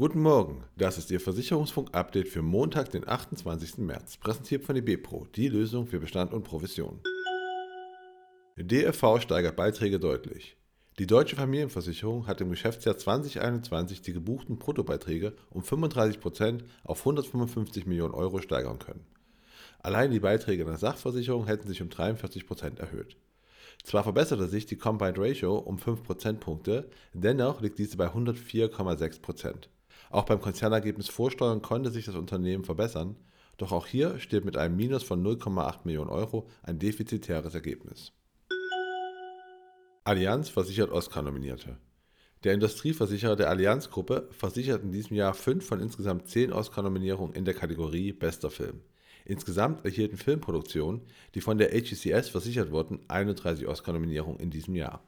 Guten Morgen, das ist Ihr Versicherungsfunk-Update für Montag, den 28. März, präsentiert von eBepro, die Lösung für Bestand und Provision. DFV steigert Beiträge deutlich. Die Deutsche Familienversicherung hat im Geschäftsjahr 2021 die gebuchten Bruttobeiträge um 35% auf 155 Millionen Euro steigern können. Allein die Beiträge der Sachversicherung hätten sich um 43% erhöht. Zwar verbesserte sich die Combined Ratio um 5 Prozentpunkte, dennoch liegt diese bei 104,6%. Auch beim Konzernergebnis Vorsteuern konnte sich das Unternehmen verbessern, doch auch hier steht mit einem Minus von 0,8 Millionen Euro ein defizitäres Ergebnis. Allianz versichert Oscar-Nominierte. Der Industrieversicherer der Allianz-Gruppe versichert in diesem Jahr fünf von insgesamt zehn Oscar-Nominierungen in der Kategorie Bester Film. Insgesamt erhielten Filmproduktionen, die von der HECS versichert wurden, 31 Oscar-Nominierungen in diesem Jahr.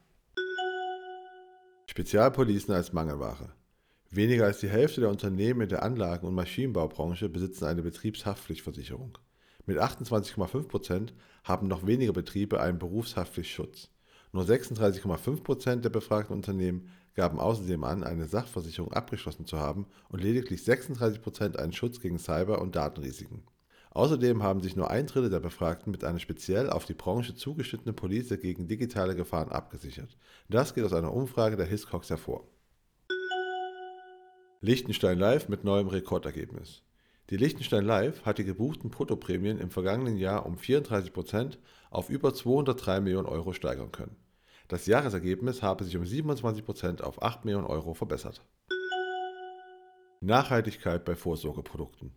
Spezialpolicen als Mangelware. Weniger als die Hälfte der Unternehmen in der Anlagen- und Maschinenbaubranche besitzen eine Betriebshaftpflichtversicherung. Mit 28,5% haben noch weniger Betriebe einen Berufshaftpflichtschutz. Nur 36,5% der befragten Unternehmen gaben außerdem an, eine Sachversicherung abgeschlossen zu haben und lediglich 36% einen Schutz gegen Cyber- und Datenrisiken. Außerdem haben sich nur ein Drittel der Befragten mit einer speziell auf die Branche zugeschnittenen Police gegen digitale Gefahren abgesichert. Das geht aus einer Umfrage der Hiscox hervor. Liechtenstein Live mit neuem Rekordergebnis. Die Liechtenstein Live hat die gebuchten Bruttoprämien im vergangenen Jahr um 34% auf über 203 Millionen Euro steigern können. Das Jahresergebnis habe sich um 27% auf 8 Millionen Euro verbessert. Nachhaltigkeit bei Vorsorgeprodukten.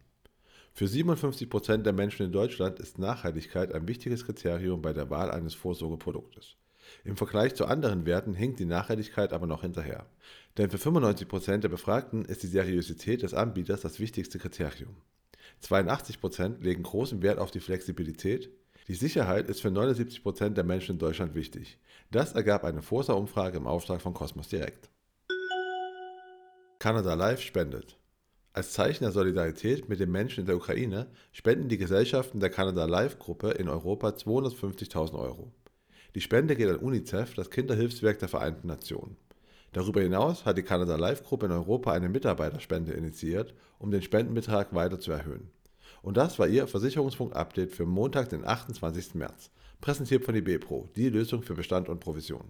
Für 57% der Menschen in Deutschland ist Nachhaltigkeit ein wichtiges Kriterium bei der Wahl eines Vorsorgeproduktes. Im Vergleich zu anderen Werten hinkt die Nachhaltigkeit aber noch hinterher. Denn für 95% der Befragten ist die Seriosität des Anbieters das wichtigste Kriterium. 82% legen großen Wert auf die Flexibilität. Die Sicherheit ist für 79% der Menschen in Deutschland wichtig. Das ergab eine Forsa-Umfrage im Auftrag von Cosmos Direct. Canada Life spendet. Als Zeichen der Solidarität mit den Menschen in der Ukraine spenden die Gesellschaften der Canada Life Gruppe in Europa 250.000 Euro. Die Spende geht an UNICEF, das Kinderhilfswerk der Vereinten Nationen. Darüber hinaus hat die Canada Life Group in Europa eine Mitarbeiterspende initiiert, um den Spendenbetrag weiter zu erhöhen. Und das war Ihr Versicherungsfunk-Update für Montag, den 28. März. Präsentiert von IBPRO, die Lösung für Bestand und Provision.